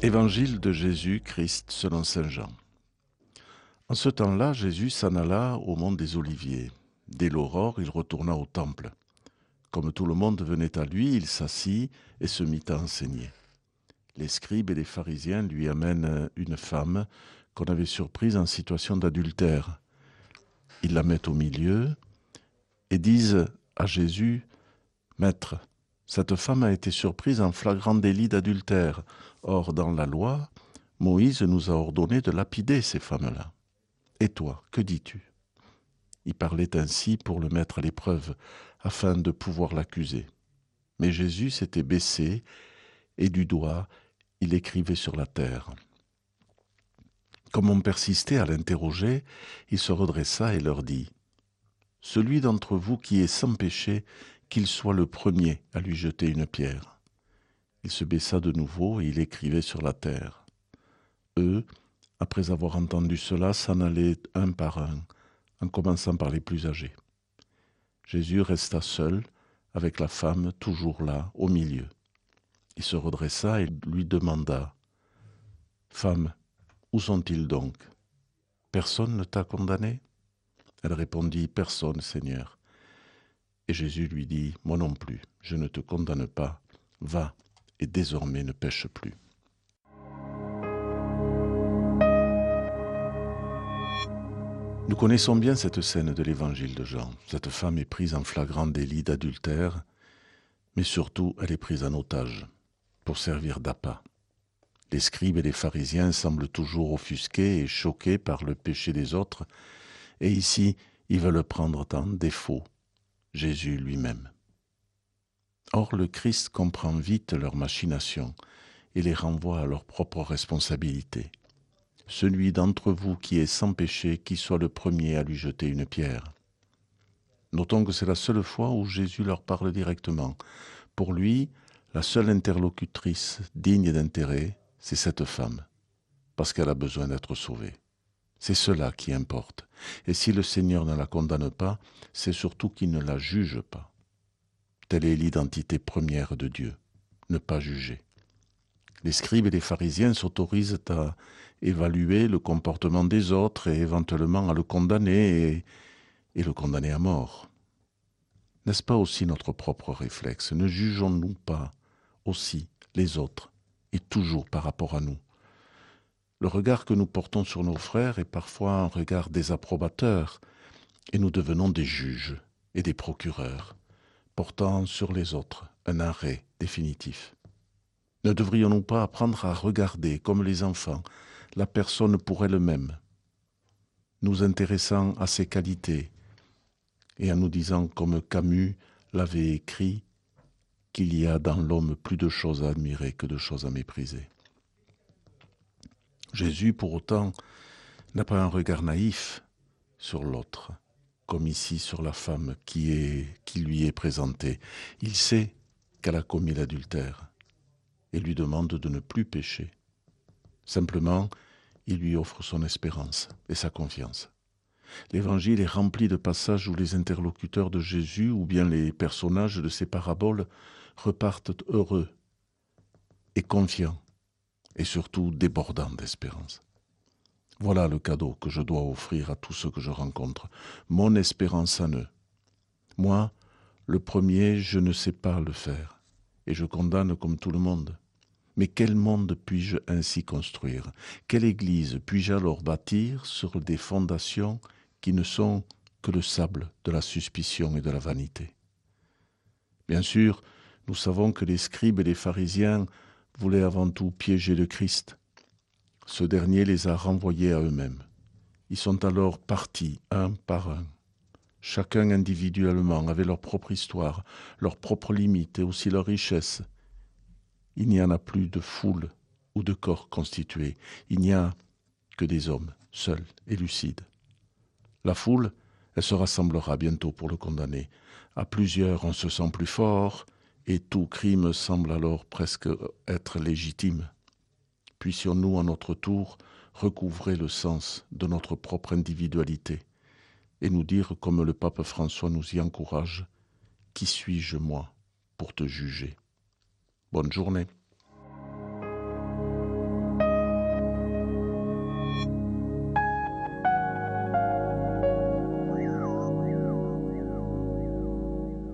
Évangile de Jésus-Christ selon Saint Jean. En ce temps-là, Jésus s'en alla au mont des Oliviers. Dès l'aurore, il retourna au temple. Comme tout le monde venait à lui, il s'assit et se mit à enseigner. Les scribes et les pharisiens lui amènent une femme qu'on avait surprise en situation d'adultère. Ils la mettent au milieu et disent à Jésus, Maître, cette femme a été surprise en flagrant délit d'adultère. Or, dans la loi, Moïse nous a ordonné de lapider ces femmes-là. Et toi, que dis-tu? Il parlait ainsi pour le mettre à l'épreuve, afin de pouvoir l'accuser. Mais Jésus s'était baissé, et du doigt, il écrivait sur la terre. Comme on persistait à l'interroger, il se redressa et leur dit Celui d'entre vous qui est sans péché, qu'il soit le premier à lui jeter une pierre. Il se baissa de nouveau et il écrivait sur la terre. Eux, après avoir entendu cela, s'en allaient un par un, en commençant par les plus âgés. Jésus resta seul, avec la femme toujours là, au milieu. Il se redressa et lui demanda Femme, où sont-ils donc? Personne ne t'a condamné? Elle répondit Personne, Seigneur. Et Jésus lui dit, Moi non plus, je ne te condamne pas, va, et désormais ne pêche plus. Nous connaissons bien cette scène de l'évangile de Jean. Cette femme est prise en flagrant délit d'adultère, mais surtout elle est prise en otage pour servir d'appât. Les scribes et les pharisiens semblent toujours offusqués et choqués par le péché des autres, et ici ils veulent prendre en défaut Jésus lui-même. Or le Christ comprend vite leurs machinations et les renvoie à leur propre responsabilité. Celui d'entre vous qui est sans péché, qui soit le premier à lui jeter une pierre. Notons que c'est la seule fois où Jésus leur parle directement. Pour lui, la seule interlocutrice digne d'intérêt, c'est cette femme, parce qu'elle a besoin d'être sauvée. C'est cela qui importe. Et si le Seigneur ne la condamne pas, c'est surtout qu'il ne la juge pas. Telle est l'identité première de Dieu, ne pas juger. Les scribes et les pharisiens s'autorisent à évaluer le comportement des autres et éventuellement à le condamner et, le condamner à mort. N'est-ce pas aussi notre propre réflexe? Ne jugeons-nous pas aussi les autres et toujours par rapport à nous? Le regard que nous portons sur nos frères est parfois un regard désapprobateur, et nous devenons des juges et des procureurs, portant sur les autres un arrêt définitif. Ne devrions-nous pas apprendre à regarder, comme les enfants, la personne pour elle-même, nous intéressant à ses qualités, et en nous disant, comme Camus l'avait écrit, qu'il y a dans l'homme plus de choses à admirer que de choses à mépriser. Jésus, pour autant, n'a pas un regard naïf sur l'autre, comme ici sur la femme qui, lui est présentée. Il sait qu'elle a commis l'adultère et lui demande de ne plus pécher. Simplement, il lui offre son espérance et sa confiance. L'évangile est rempli de passages où les interlocuteurs de Jésus ou bien les personnages de ses paraboles repartent heureux et confiants et surtout débordant d'espérance. Voilà le cadeau que je dois offrir à tous ceux que je rencontre, mon espérance en eux. Moi, le premier, je ne sais pas le faire, et je condamne comme tout le monde. Mais quel monde puis-je ainsi construire? Quelle Église puis-je alors bâtir sur des fondations qui ne sont que le sable de la suspicion et de la vanité? Bien sûr, nous savons que les scribes et les pharisiens voulait avant tout piéger le Christ. Ce dernier les a renvoyés à eux-mêmes. Ils sont alors partis un par un. Chacun individuellement avait leur propre histoire, leurs propres limites et aussi leurs richesses. Il n'y en a plus de foule ou de corps constitués. Il n'y a que des hommes, seuls et lucides. La foule, elle se rassemblera bientôt pour le condamner. À plusieurs, on se sent plus fort, et tout crime semble alors presque être légitime. Puissions-nous à notre tour recouvrer le sens de notre propre individualité et nous dire, comme le pape François nous y encourage, Qui suis-je moi pour te juger? Bonne journée.